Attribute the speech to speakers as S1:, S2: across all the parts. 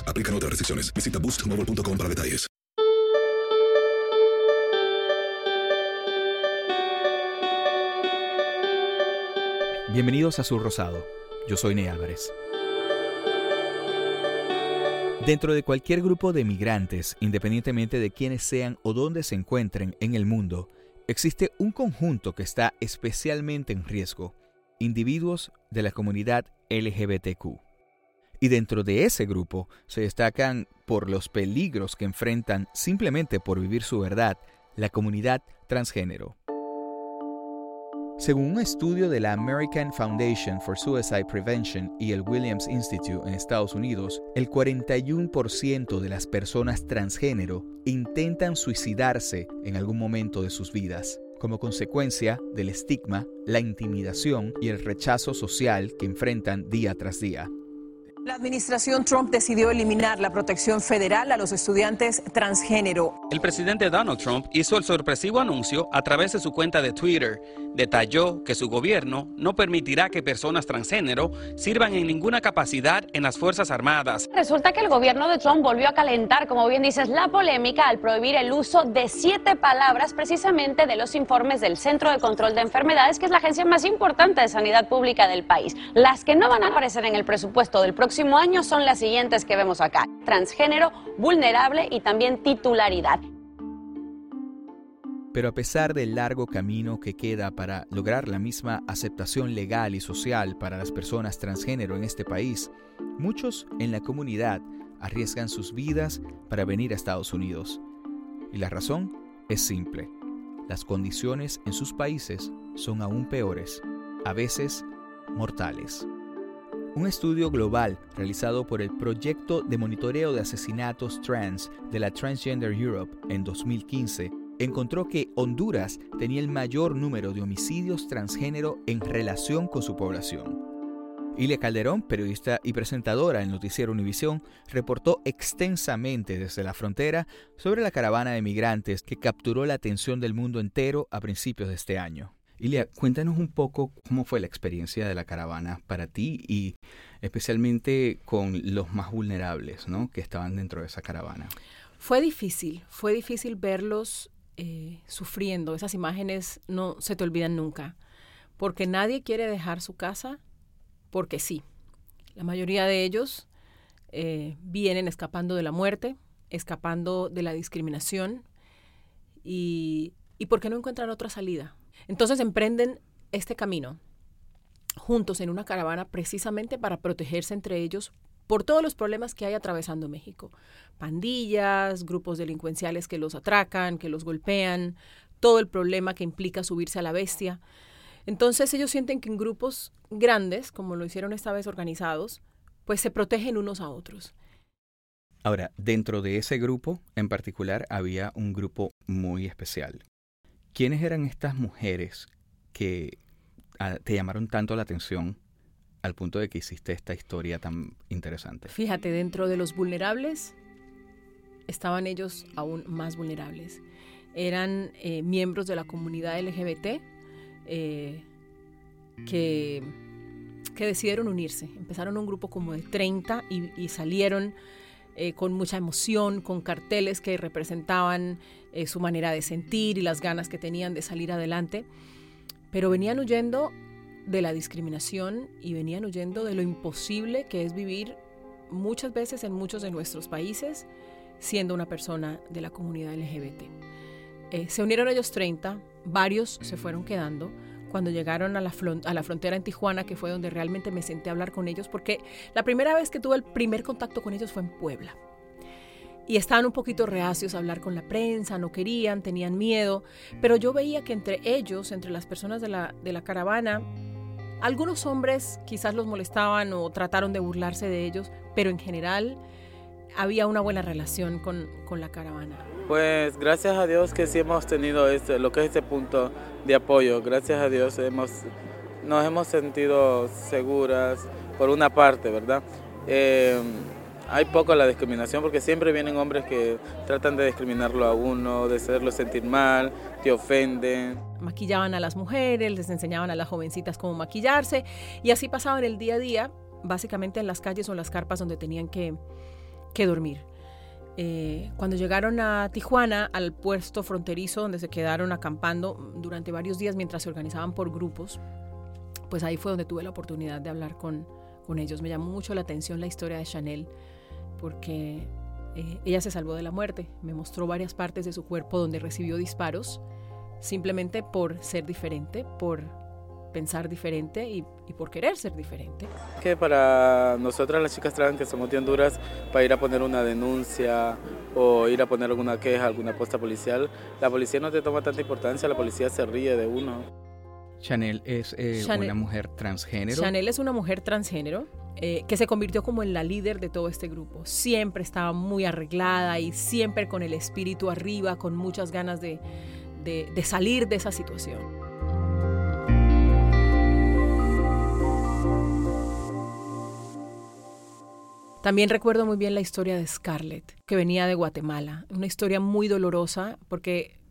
S1: Aplican otras restricciones. Visita boostmobile.com para detalles.
S2: Bienvenidos a Sur Rosado. Yo soy Ney Álvarez. Dentro de cualquier grupo de migrantes, independientemente de quiénes sean o dónde se encuentren en el mundo, existe un conjunto que está especialmente en riesgo, individuos de la comunidad LGBTQ. Y dentro de ese grupo se destacan por los peligros que enfrentan simplemente por vivir su verdad la comunidad transgénero. Según un estudio de la American Foundation for Suicide Prevention y el Williams Institute en Estados Unidos, el 41% de las personas transgénero intentan suicidarse en algún momento de sus vidas, como consecuencia del estigma, la intimidación y el rechazo social que enfrentan día tras día.
S3: La administración Trump decidió eliminar la protección federal a los estudiantes transgénero.
S4: El presidente Donald Trump hizo el sorpresivo anuncio a través de su cuenta de Twitter. Detalló que su gobierno no permitirá que personas transgénero sirvan en ninguna capacidad en las Fuerzas Armadas.
S5: Resulta que el gobierno de Trump volvió a calentar, como bien dices, la polémica al prohibir el uso de siete palabras precisamente de los informes del Centro de Control de Enfermedades, que es la agencia más importante de sanidad pública del país. Las que no van a aparecer en el presupuesto del próximo año son las siguientes que vemos acá. Transgénero, vulnerable y también titularidad.
S2: Pero a pesar del largo camino que queda para lograr la misma aceptación legal y social para las personas transgénero en este país, muchos en la comunidad arriesgan sus vidas para venir a Estados Unidos. Y la razón es simple. Las condiciones en sus países son aún peores, a veces mortales. Un estudio global realizado por el Proyecto de Monitoreo de Asesinatos Trans de la Transgender Europe en 2015 encontró que Honduras tenía el mayor número de homicidios transgénero en relación con su población. Ilia Calderón, periodista y presentadora en Noticiero Univisión, reportó extensamente desde la frontera sobre la caravana de migrantes que capturó la atención del mundo entero a principios de este año. Ilia, cuéntanos un poco cómo fue la experiencia de la caravana para ti y especialmente con los más vulnerables ¿no? que estaban dentro de esa caravana.
S6: Fue difícil, fue difícil verlos eh, sufriendo. Esas imágenes no se te olvidan nunca, porque nadie quiere dejar su casa porque sí. La mayoría de ellos eh, vienen escapando de la muerte, escapando de la discriminación y, y porque no encuentran otra salida. Entonces emprenden este camino juntos en una caravana precisamente para protegerse entre ellos por todos los problemas que hay atravesando México. Pandillas, grupos delincuenciales que los atracan, que los golpean, todo el problema que implica subirse a la bestia. Entonces ellos sienten que en grupos grandes, como lo hicieron esta vez organizados, pues se protegen unos a otros.
S2: Ahora, dentro de ese grupo en particular había un grupo muy especial. ¿Quiénes eran estas mujeres que ah, te llamaron tanto la atención al punto de que hiciste esta historia tan interesante?
S6: Fíjate, dentro de los vulnerables estaban ellos aún más vulnerables. Eran eh, miembros de la comunidad LGBT eh, que, que, decidieron unirse. Empezaron un grupo como de 30 y, salieron eh, con mucha emoción, con carteles que representaban eh, su manera de sentir y las ganas que tenían de salir adelante, pero venían huyendo de la discriminación y venían huyendo de lo imposible que es vivir muchas veces en muchos de nuestros países siendo una persona de la comunidad LGBT. Eh, se unieron ellos 30, varios se fueron quedando, cuando llegaron a la, a la frontera en Tijuana, que fue donde realmente me senté a hablar con ellos, porque la primera vez que tuve el primer contacto con ellos fue en Puebla. Y estaban un poquito reacios a hablar con la prensa, no querían, tenían miedo, pero yo veía que entre ellos, entre las personas de la, de la caravana, algunos hombres quizás los molestaban o trataron de burlarse de ellos, pero en general había una buena relación con, con la caravana.
S7: Pues gracias a Dios que sí hemos tenido este, lo que es este punto de apoyo. Gracias a Dios hemos, nos hemos sentido seguras por una parte, ¿verdad? Eh, hay poco la discriminación porque siempre vienen hombres que tratan de discriminarlo a uno, de hacerlo sentir mal, te ofenden.
S6: Maquillaban a las mujeres, les enseñaban a las jovencitas cómo maquillarse y así pasaban el día a día, básicamente en las calles o en las carpas donde tenían que, que dormir. Eh, cuando llegaron a Tijuana, al puesto fronterizo donde se quedaron acampando durante varios días mientras se organizaban por grupos, pues ahí fue donde tuve la oportunidad de hablar con, con ellos. Me llamó mucho la atención la historia de Chanel, porque eh, ella se salvó de la muerte. Me mostró varias partes de su cuerpo donde recibió disparos, simplemente por ser diferente, por pensar diferente y, por querer ser diferente.
S7: Que para nosotras las chicas trans que somos de Honduras, para ir a poner una denuncia o ir a poner alguna queja, alguna posta policial, la policía no te toma tanta importancia, la policía se ríe de uno.
S2: Chanel es eh, una mujer transgénero.
S6: Chanel es una mujer transgénero. Eh, que se convirtió como en la líder de todo este grupo. Siempre estaba muy arreglada y siempre con el espíritu arriba, con muchas ganas de salir de esa situación. También recuerdo muy bien la historia de Scarlett, que venía de Guatemala. Una historia muy dolorosa porque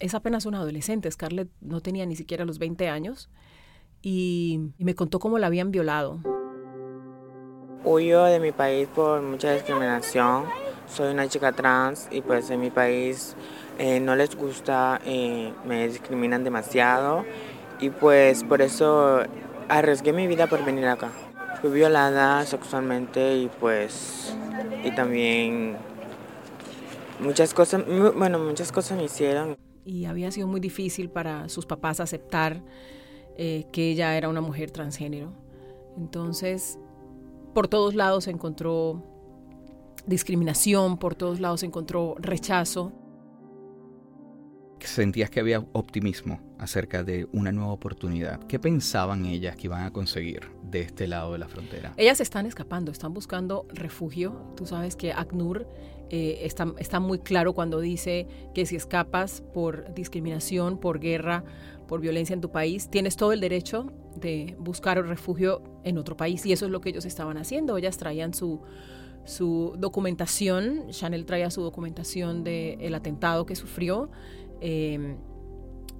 S6: es apenas una adolescente. Scarlett no tenía ni siquiera los 20 años y, me contó cómo la habían violado.
S8: Huyo de mi país por mucha discriminación. Soy una chica trans y pues en mi país eh, no les gusta, eh, me discriminan demasiado y pues por eso arriesgué mi vida por venir acá. Fui violada sexualmente y pues y también muchas cosas, bueno, muchas cosas me hicieron.
S6: Y había sido muy difícil para sus papás aceptar eh, que ella era una mujer transgénero. Entonces, por todos lados se encontró discriminación, por todos lados se encontró rechazo
S2: sentías que había optimismo acerca de una nueva oportunidad. ¿Qué pensaban ellas que iban a conseguir de este lado de la frontera?
S6: Ellas están escapando, están buscando refugio. Tú sabes que ACNUR eh, está, muy claro cuando dice que si escapas por discriminación, por guerra, por violencia en tu país, tienes todo el derecho de buscar refugio en otro país. Y eso es lo que ellos estaban haciendo. Ellas traían su, su documentación, Chanel traía su documentación del atentado que sufrió Em,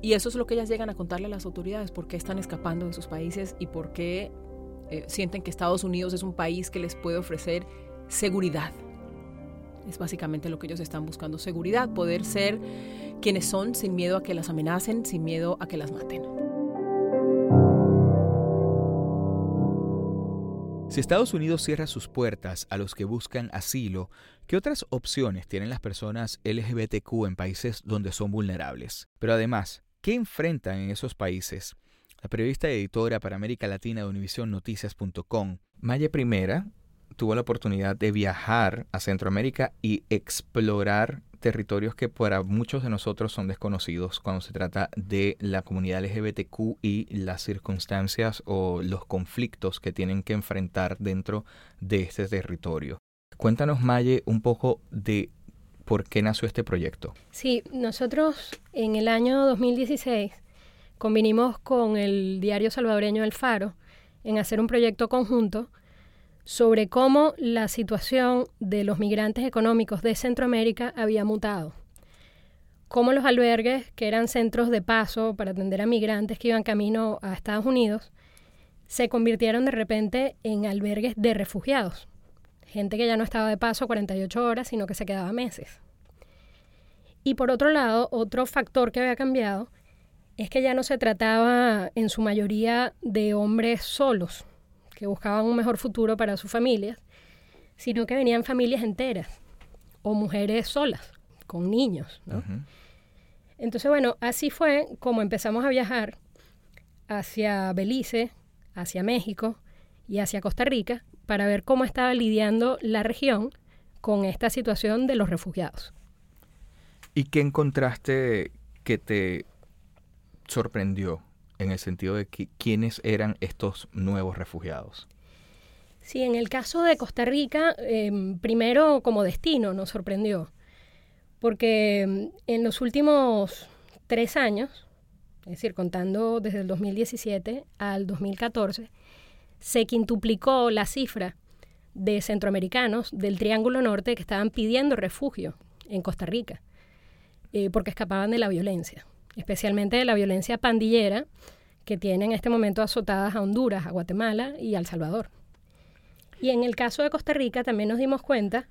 S6: y eso es lo que ellas llegan a contarle a las autoridades, por qué están escapando de sus países y por qué eh, sienten que Estados Unidos es un país que les puede ofrecer seguridad. Es básicamente lo que ellos están buscando, seguridad, poder ser quienes son sin miedo a que las amenacen, sin miedo a que las maten.
S2: Si Estados Unidos cierra sus puertas a los que buscan asilo, ¿qué otras opciones tienen las personas LGBTQ en países donde son vulnerables? Pero además, ¿qué enfrentan en esos países? La periodista y editora para América Latina de UnivisionNoticias.com, Maya Primera, tuvo la oportunidad de viajar a Centroamérica y explorar territorios que para muchos de nosotros son desconocidos cuando se trata de la comunidad LGBTQ y las circunstancias o los conflictos que tienen que enfrentar dentro de este territorio. Cuéntanos, Maye, un poco de por qué nació este proyecto.
S9: Sí, nosotros en el año 2016 convinimos con el diario salvadoreño El Faro en hacer un proyecto conjunto sobre cómo la situación de los migrantes económicos de Centroamérica había mutado. Cómo los albergues, que eran centros de paso para atender a migrantes que iban camino a Estados Unidos, se convirtieron de repente en albergues de refugiados. Gente que ya no estaba de paso 48 horas, sino que se quedaba meses. Y por otro lado, otro factor que había cambiado es que ya no se trataba en su mayoría de hombres solos, que buscaban un mejor futuro para sus familias, sino que venían familias enteras o mujeres solas, con niños. Entonces, bueno, así fue como empezamos a viajar hacia Belice, hacia México y hacia Costa Rica para ver cómo estaba lidiando la región con esta situación de los refugiados.
S2: ¿Y qué encontraste que te sorprendió en el sentido de que, quiénes eran estos nuevos refugiados.
S9: Sí, en el caso de Costa Rica, em, primero como destino nos sorprendió, porque em, en los últimos tres años, es decir, contando desde el 2017 al 2014, se quintuplicó la cifra de centroamericanos del Triángulo Norte que estaban pidiendo refugio en Costa Rica, eh, porque escapaban de la violencia especialmente de la violencia pandillera que tiene en este momento azotadas a Honduras, a Guatemala y a El Salvador. Y en el caso de Costa Rica también nos dimos cuenta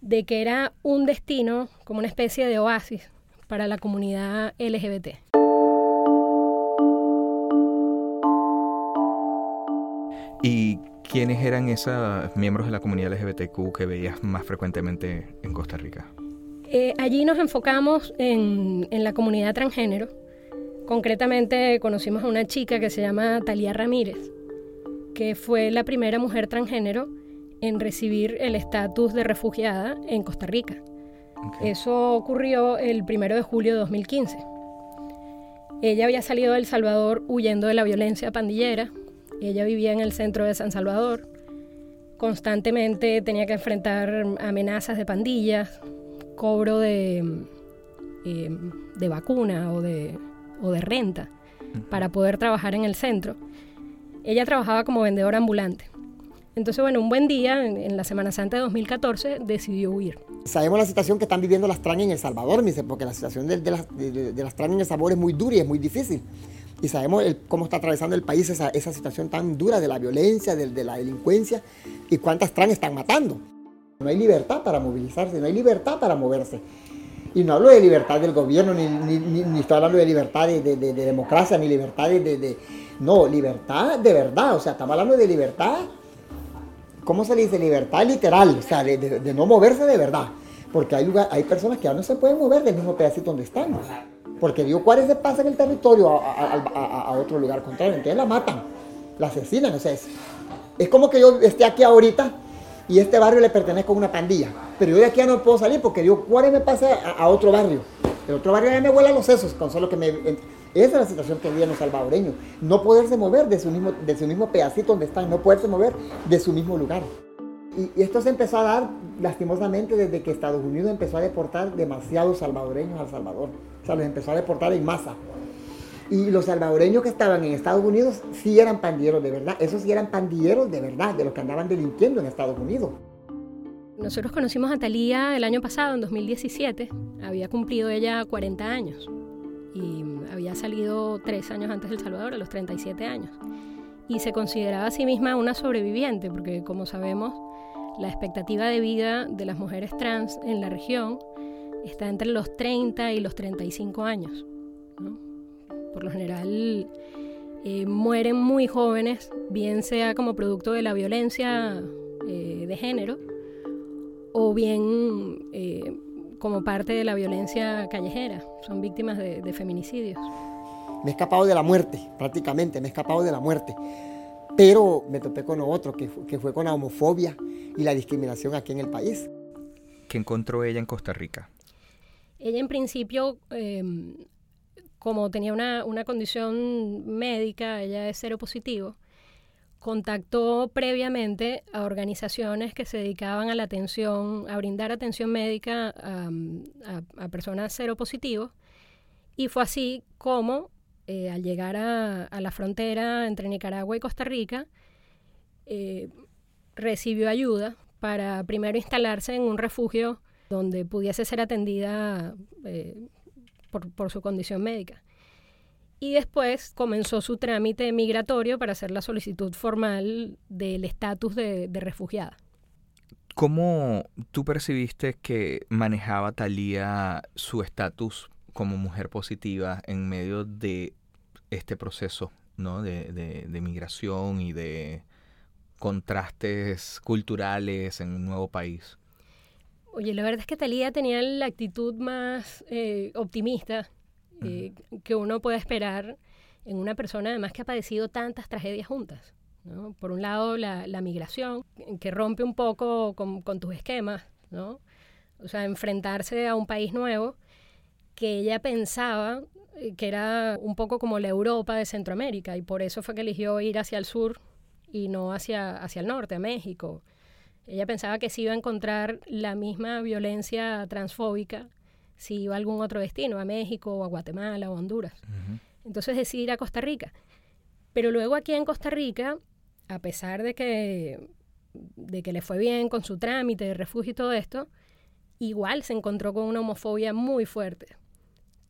S9: de que era un destino como una especie de oasis para la comunidad LGBT.
S2: ¿Y quiénes eran esos miembros de la comunidad LGBTQ que veías más frecuentemente en Costa Rica?
S9: Eh, allí nos enfocamos en, la comunidad transgénero. Concretamente conocimos a una chica que se llama Talía Ramírez, que fue la primera mujer transgénero en recibir el estatus de refugiada en Costa Rica. Eso ocurrió el primero de julio de 2015. Ella había salido de El Salvador huyendo de la violencia pandillera. Ella vivía en el centro de San Salvador. Constantemente tenía que enfrentar amenazas de pandillas, cobro de, eh, de vacuna o de, o de renta para poder trabajar en el centro. Ella trabajaba como vendedora ambulante. Entonces, bueno, un buen día, en, la Semana Santa de 2014, decidió huir.
S10: Sabemos la situación que están viviendo las trans en El Salvador, porque la situación de, las, de, las trans en El Salvador es muy dura y es muy difícil. Y sabemos cómo está atravesando el país esa, esa situación tan dura de la violencia, de, de la delincuencia y cuántas trans están matando. No hay libertad para movilizarse, no hay libertad para moverse. Y no hablo de libertad del gobierno, ni, ni, estoy hablando de libertad de, democracia, ni libertad de, No, libertad de verdad, o sea, estamos hablando de libertad, ¿cómo se dice? Libertad literal, o sea, de, no moverse de verdad. Porque hay, lugar, hay personas que ya no se pueden mover del mismo pedacito donde están. Porque Dios Juárez se pasa en el territorio a, otro lugar contrario, entonces la matan, la asesinan, o sea, es, es como que yo esté aquí ahorita y este barrio le pertenece a una pandilla. Pero yo de aquí ya no puedo salir porque yo, ¿cuál me pasa a, otro barrio? El otro barrio ya me vuela los sesos, con solo que me... Esa es la situación que viven los salvadoreños. No poderse mover de su mismo, de su mismo pedacito donde están, no poderse mover de su mismo lugar. Y, esto se empezó a dar lastimosamente desde que Estados Unidos empezó a deportar demasiados salvadoreños al Salvador. O sea, los empezó a deportar en masa. Y los salvadoreños que estaban en Estados Unidos sí eran pandilleros de verdad. Esos sí eran pandilleros de verdad, de los que andaban delinquiendo en Estados Unidos.
S9: Nosotros conocimos a Talía el año pasado, en 2017. Había cumplido ella 40 años y había salido tres años antes del Salvador, a los 37 años. Y se consideraba a sí misma una sobreviviente, porque como sabemos, la expectativa de vida de las mujeres trans en la región está entre los 30 y los 35 años. ¿no? Por lo general eh, mueren muy jóvenes, bien sea como producto de la violencia eh, de género o bien eh, como parte de la violencia callejera, son víctimas de, feminicidios.
S10: Me he escapado de la muerte, prácticamente, me he escapado de la muerte. Pero me topé con otro, que, que fue con la homofobia y la discriminación aquí en el país.
S2: ¿Qué encontró ella en Costa Rica?
S9: Ella en principio, em, como tenía una, una, condición médica, ella es seropositivo, contactó previamente a organizaciones que se dedicaban a la atención, a brindar atención médica a, a, a personas seropositivos, y fue así como eh, al llegar a, a, la frontera entre Nicaragua y Costa Rica, eh, recibió ayuda para primero instalarse en un refugio donde pudiese ser atendida eh, por, su condición médica. Y después comenzó su trámite migratorio para hacer la solicitud formal del estatus de, refugiada.
S2: ¿Cómo tú percibiste que manejaba Talía su estatus como mujer positiva en medio de este proceso ¿no? de migración y de contrastes culturales en un nuevo país?
S9: Oye, la verdad es que Talía tenía la actitud más eh, optimista eh, uh -huh. que uno puede esperar en una persona además que ha padecido tantas tragedias juntas. ¿no? Por un lado, la, la, migración, que rompe un poco con, con, tus esquemas, ¿no? O sea, enfrentarse a un país nuevo que ella pensaba eh, que era un poco como la Europa de Centroamérica y por eso fue que eligió ir hacia el sur y no hacia, hacia el norte, a México. Ella pensaba que se iba a encontrar la misma violencia transfóbica si iba a algún otro destino, a México o a Guatemala o Honduras. Uh -huh. Entonces decidió ir a Costa Rica. Pero luego aquí en Costa Rica, a pesar de que, de que le fue bien con su trámite de refugio y todo esto, igual se encontró con una homofobia muy fuerte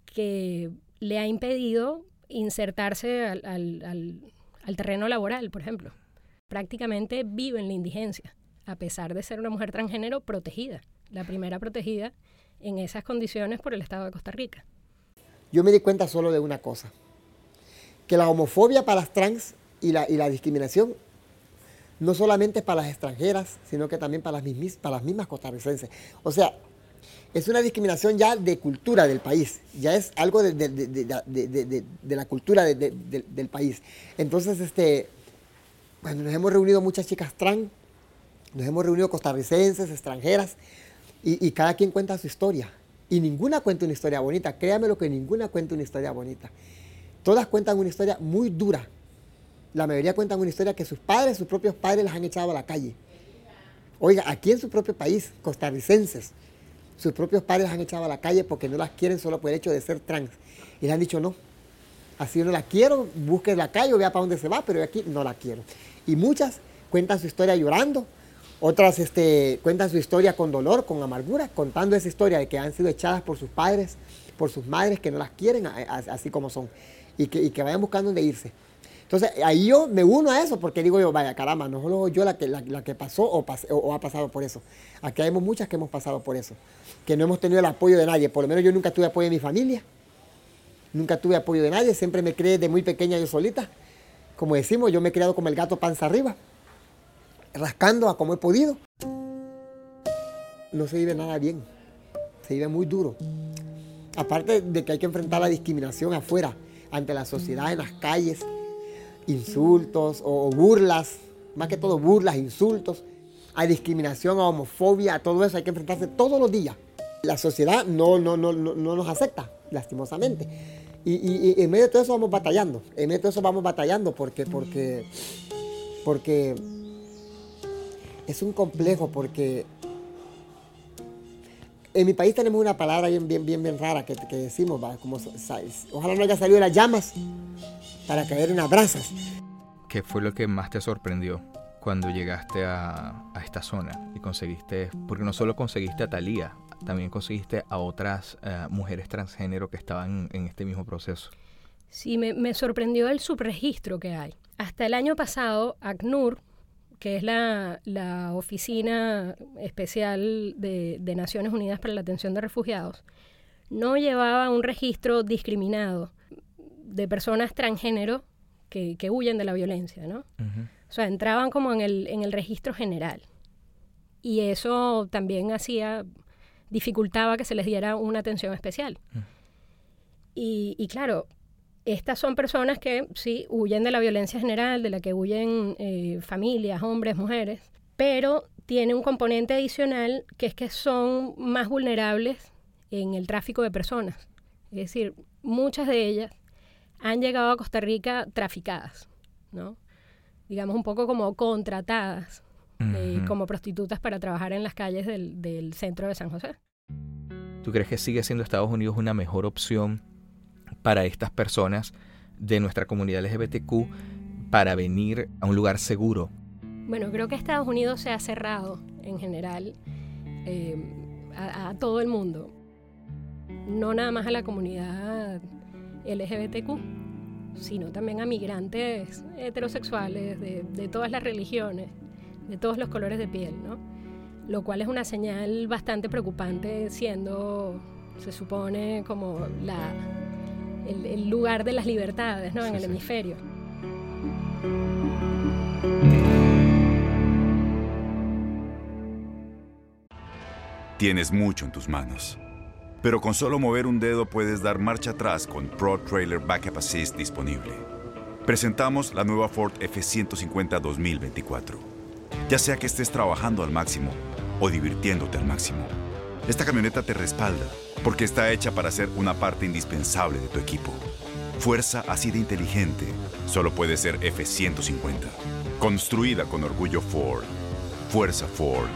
S9: que le ha impedido insertarse al, al, al, al terreno laboral, por ejemplo. Prácticamente vive en la indigencia a pesar de ser una mujer transgénero protegida, la primera protegida en esas condiciones por el Estado de Costa Rica.
S10: Yo me di cuenta solo de una cosa, que la homofobia para las trans y la, y la discriminación no solamente es para las extranjeras, sino que también para las, mismas, para las mismas costarricenses. O sea, es una discriminación ya de cultura del país, ya es algo de, de, de, de la cultura del país. Entonces, este, bueno, nos hemos reunido muchas chicas trans, nos hemos reunido costarricenses, extranjeras, y, y, cada quien cuenta su historia. Y ninguna cuenta una historia bonita, créame lo que ninguna cuenta una historia bonita. Todas cuentan una historia muy dura. La mayoría cuentan una historia que sus padres, sus propios padres, las han echado a la calle. Oiga, aquí en su propio país, costarricenses, sus propios padres las han echado a la calle porque no las quieren solo por el hecho de ser trans. Y le han dicho, no, así no la quiero, busque la calle vea para dónde se va, pero yo aquí no la quiero. Y muchas cuentan su historia llorando, otras este, cuentan su historia con dolor, con amargura, contando esa historia de que han sido echadas por sus padres, por sus madres que no las quieren así como son y que, y que vayan buscando dónde irse. Entonces, ahí yo me uno a eso porque digo yo, vaya, caramba, no solo yo la que, la, la que pasó o, pas, o, o, ha pasado por eso. Aquí hay muchas que hemos pasado por eso, que no hemos tenido el apoyo de nadie. Por lo menos yo nunca tuve apoyo de mi familia, nunca tuve apoyo de nadie, siempre me creé de muy pequeña yo solita. Como decimos, yo me he criado como el gato panza arriba rascando a como he podido. No se vive nada bien, se vive muy duro. Aparte de que hay que enfrentar la discriminación afuera, ante la sociedad, en las calles, insultos o burlas, más que todo burlas, insultos, hay discriminación, a homofobia, a todo eso hay que enfrentarse todos los días. La sociedad no, no, no, no, no nos acepta, lastimosamente. Y, y, y, en medio de todo eso vamos batallando, en medio de todo eso vamos batallando porque, porque, porque es un complejo porque en mi país tenemos una palabra bien, bien, bien, bien rara que, que decimos, ¿va? como ojalá no haya salido de las llamas para caer en las brasas.
S2: ¿Qué fue lo que más te sorprendió cuando llegaste a, a esta zona y conseguiste, porque no solo conseguiste a Talía, también conseguiste a otras uh, mujeres transgénero que estaban en este mismo proceso?
S9: Sí, me, me sorprendió el subregistro que hay. Hasta el año pasado, ACNUR que es la, la Oficina Especial de, de, Naciones Unidas para la Atención de Refugiados, no llevaba un registro discriminado de personas transgénero que, que huyen de la violencia, ¿no? Uh -huh. O sea, entraban como en el, en el registro general. Y eso también hacía, dificultaba que se les diera una atención especial. Uh -huh. y, y claro, estas son personas que sí huyen de la violencia general, de la que huyen eh, familias, hombres, mujeres, pero tiene un componente adicional que es que son más vulnerables en el tráfico de personas. Es decir, muchas de ellas han llegado a Costa Rica traficadas, ¿no? Digamos un poco como contratadas eh, como prostitutas para trabajar en las calles del, del centro de San José.
S2: ¿Tú crees que sigue siendo Estados Unidos una mejor opción para estas personas de nuestra comunidad LGBTQ para venir a un lugar seguro?
S9: Bueno, creo que Estados Unidos se ha cerrado en general eh, a, a, todo el mundo, no nada más a la comunidad LGBTQ, sino también a migrantes heterosexuales de, de todas las religiones, de todos los colores de piel, ¿no? Lo cual es una señal bastante preocupante siendo, se supone, como la, el, el lugar de las libertades, ¿no? En el hemisferio.
S11: Tienes mucho en tus manos. Pero con solo mover un dedo puedes dar marcha atrás con Pro Trailer Backup Assist disponible. Presentamos la nueva Ford F150 2024. Ya sea que estés trabajando al máximo o divirtiéndote al máximo, esta camioneta te respalda porque está hecha para ser una parte indispensable de tu equipo. Fuerza así de inteligente solo puede ser F150. Construida con orgullo Ford. Fuerza Ford.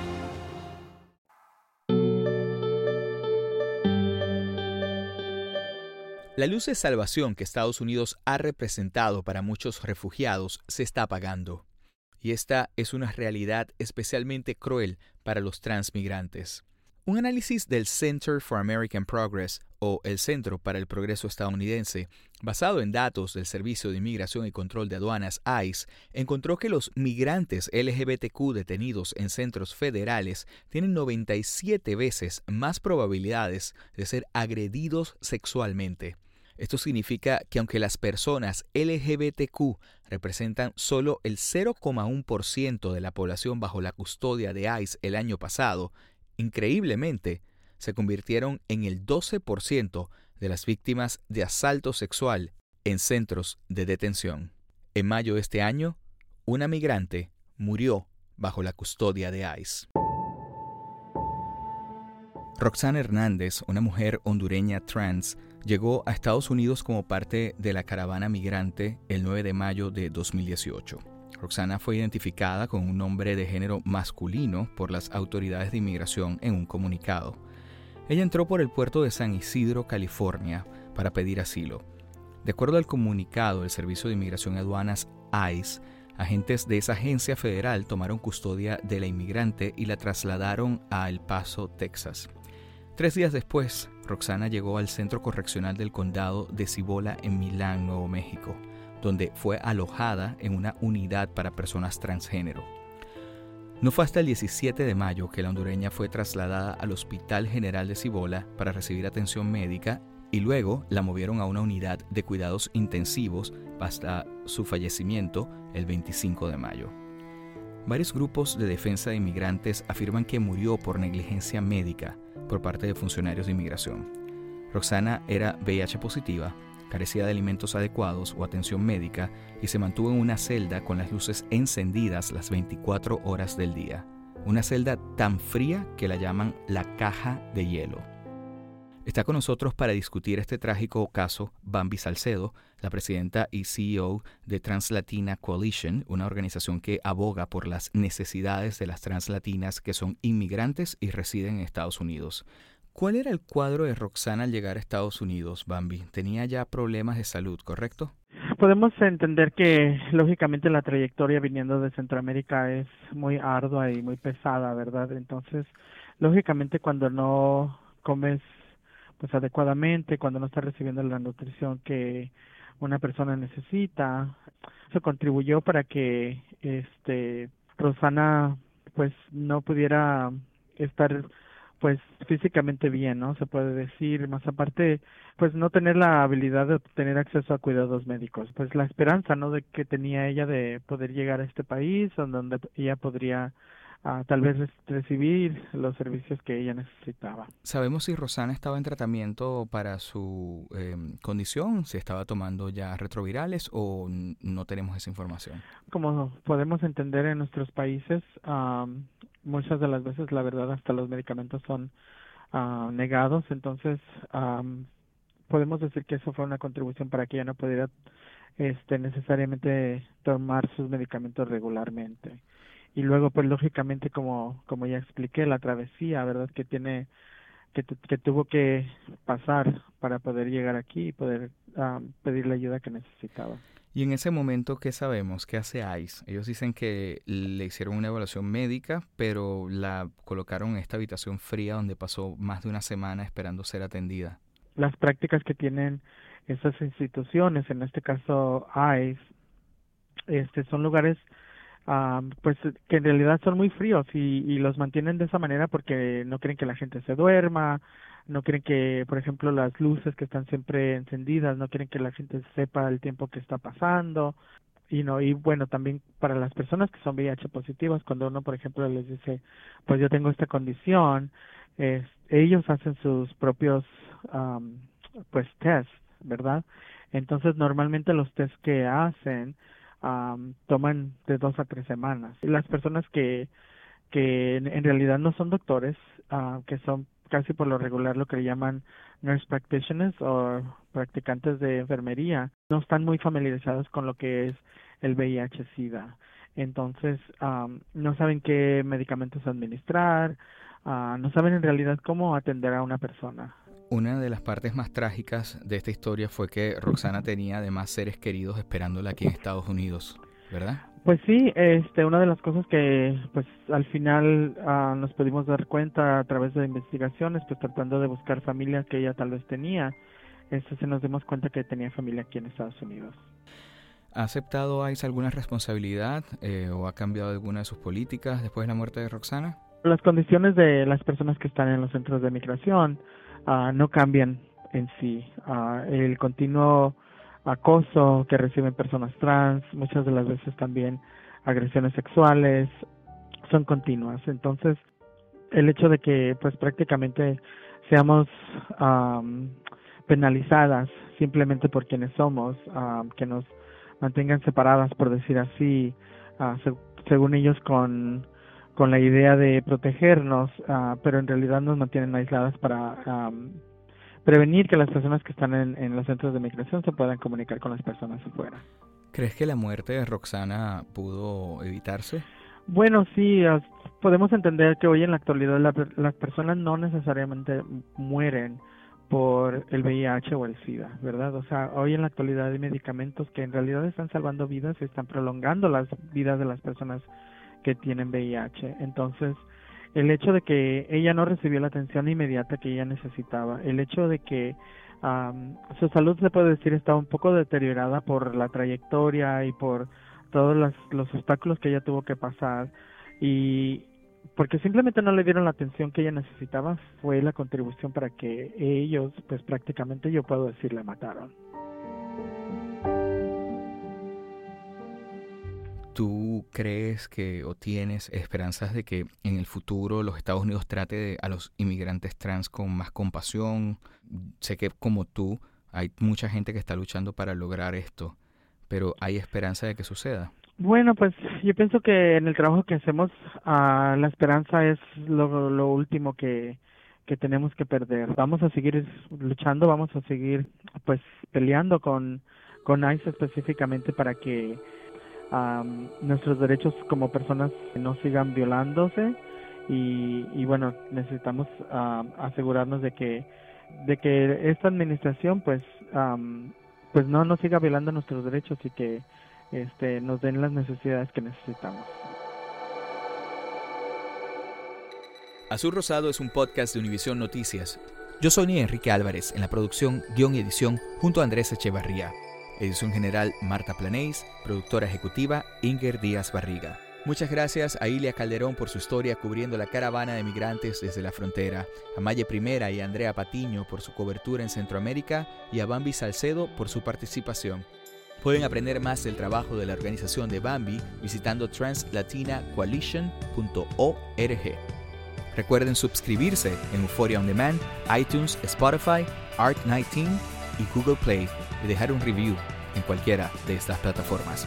S2: La luz de salvación que Estados Unidos ha representado para muchos refugiados se está apagando. Y esta es una realidad especialmente cruel para los transmigrantes. Un análisis del Center for American Progress o el Centro para el Progreso Estadounidense, basado en datos del Servicio de Inmigración y Control de Aduanas ICE, encontró que los migrantes LGBTQ detenidos en centros federales tienen 97 veces más probabilidades de ser agredidos sexualmente. Esto significa que aunque las personas LGBTQ representan solo el 0,1% de la población bajo la custodia de ICE el año pasado, increíblemente se convirtieron en el 12% de las víctimas de asalto sexual en centros de detención. En mayo de este año, una migrante murió bajo la custodia de ICE. Roxana Hernández, una mujer hondureña trans, llegó a Estados Unidos como parte de la caravana migrante el 9 de mayo de 2018. Roxana fue identificada con un nombre de género masculino por las autoridades de inmigración en un comunicado. Ella entró por el puerto de San Isidro, California, para pedir asilo. De acuerdo al comunicado del Servicio de Inmigración y Aduanas ICE, agentes de esa agencia federal tomaron custodia de la inmigrante y la trasladaron a El Paso, Texas. Tres días después, Roxana llegó al Centro Correccional del Condado de Cibola en Milán, Nuevo México, donde fue alojada en una unidad para personas transgénero. No fue hasta el 17 de mayo que la hondureña fue trasladada al Hospital General de Cibola para recibir atención médica y luego la movieron a una unidad de cuidados intensivos hasta su fallecimiento el 25 de mayo. Varios grupos de defensa de inmigrantes afirman que murió por negligencia médica por parte de funcionarios de inmigración. Roxana era VIH positiva, carecía de alimentos adecuados o atención médica y se mantuvo en una celda con las luces encendidas las 24 horas del día. Una celda tan fría que la llaman la caja de hielo. Está con nosotros para discutir este trágico caso Bambi Salcedo, la presidenta y CEO de Translatina Coalition, una organización que aboga por las necesidades de las translatinas que son inmigrantes y residen en Estados Unidos. ¿Cuál era el cuadro de Roxana al llegar a Estados Unidos, Bambi? Tenía ya problemas de salud, ¿correcto?
S7: Podemos entender que lógicamente la trayectoria viniendo de Centroamérica es muy ardua y muy pesada, ¿verdad? Entonces, lógicamente cuando no comes pues adecuadamente, cuando no está recibiendo la nutrición que una persona necesita. Eso contribuyó para que este Rosana pues no pudiera estar pues físicamente bien, ¿no? Se puede decir, más aparte, pues no tener la habilidad de tener acceso a cuidados médicos, pues la esperanza, ¿no? De que tenía ella de poder llegar a este país, donde ella podría a tal vez recibir los servicios que ella necesitaba.
S2: ¿Sabemos si Rosana estaba en tratamiento para su em, condición? ¿Si estaba tomando ya retrovirales o no tenemos esa información?
S7: Como podemos entender en nuestros países, muchas de las veces la verdad hasta los medicamentos son uh, negados, entonces podemos decir que eso fue una contribución para que ella no pudiera este, necesariamente tomar sus medicamentos regularmente. Y luego pues lógicamente como como ya expliqué la travesía verdad que tiene que, que tuvo que pasar para poder llegar aquí y poder pedir la ayuda que necesitaba
S2: y en ese momento qué sabemos qué hace ICE ellos dicen que le hicieron una evaluación médica pero la colocaron en esta habitación fría donde pasó más de una semana esperando ser atendida.
S7: Las prácticas que tienen esas instituciones en este caso ICE este son lugares pues que en realidad son muy fríos y, y los mantienen de esa manera porque no quieren que la gente se duerma, no quieren que, por ejemplo, las luces que están siempre encendidas, no quieren que la gente sepa el tiempo que está pasando. Y no, y bueno, también para las personas que son VIH positivas, cuando uno, por ejemplo, les dice, pues yo tengo esta condición, ellos hacen sus propios, pues, tests, ¿verdad? Entonces, normalmente los tests que hacen toman de dos a tres semanas. Las personas que, que en, realidad no son doctores, uh, que son casi por lo regular lo que le llaman nurse practitioners o practicantes de enfermería, no están muy familiarizados con lo que es el VIH-Sida. Entonces, no saben qué medicamentos administrar, uh, no saben en realidad cómo atender a una persona.
S2: Una de las partes más trágicas de esta historia fue que Roxana tenía además seres queridos esperándola aquí en Estados Unidos, ¿verdad?
S7: Pues sí, este, una de las cosas que pues al final uh, nos pudimos dar cuenta a través de investigaciones, pues tratando de buscar familia que ella tal vez tenía, se nos dimos cuenta que tenía familia aquí en Estados Unidos.
S2: ¿Ha aceptado ICE alguna responsabilidad eh, o ha cambiado alguna de sus políticas después de la muerte de Roxana?
S7: Las condiciones de las personas que están en los centros de migración uh, no cambian en sí. Uh, el continuo acoso que reciben personas trans, muchas de las veces también agresiones sexuales, son continuas. Entonces, el hecho de que pues prácticamente seamos um, penalizadas simplemente por quienes somos, um, que nos mantengan separadas, por decir así, uh, según ellos con con la idea de protegernos, uh, pero en realidad nos mantienen aisladas para um, prevenir que las personas que están en, en, los centros de migración se puedan comunicar con las personas afuera.
S2: ¿Crees que la muerte de Roxana pudo evitarse?
S7: Bueno, sí, podemos entender que hoy en la actualidad las personas no necesariamente mueren por el VIH o el SIDA, ¿verdad? O sea, hoy en la actualidad hay medicamentos que en realidad están salvando vidas y están prolongando las vidas de las personas que tienen VIH. Entonces, el hecho de que ella no recibió la atención inmediata que ella necesitaba, el hecho de que su salud se puede decir está un poco deteriorada por la trayectoria y por todos los, los obstáculos que ella tuvo que pasar y porque simplemente no le dieron la atención que ella necesitaba fue la contribución para que ellos pues prácticamente yo puedo decir le mataron.
S2: ¿Tú crees que o tienes esperanzas de que en el futuro los Estados Unidos trate a los inmigrantes trans con más compasión? Sé que como tú hay mucha gente que está luchando para lograr esto, pero ¿hay esperanza de que suceda?
S7: Bueno, pues yo pienso que en el trabajo que hacemos uh, la esperanza es lo, lo último que, que tenemos que perder. Vamos a seguir luchando, vamos a seguir pues peleando con, con ICE específicamente para que nuestros derechos como personas no sigan violándose y, y bueno necesitamos asegurarnos de que de que esta administración pues pues no nos siga violando nuestros derechos y que este nos den las necesidades que necesitamos.
S2: Azul Rosado es un podcast de Univisión Noticias. Yo soy Enrique Álvarez en la producción, guion y edición junto a Andrés Echevarría. Edición general Marta Planéis, productora ejecutiva Inger Díaz Barriga. Muchas gracias a Ilia Calderón por su historia cubriendo la caravana de migrantes desde la frontera, a Maye Primera y Andrea Patiño por su cobertura en Centroamérica y a Bambi Salcedo por su participación. Pueden aprender más del trabajo de la organización de Bambi visitando translatinacoalition.org. Recuerden suscribirse en Euphoria On Demand, iTunes, Spotify, Art19 y Google Play y dejar un review en cualquiera de estas plataformas.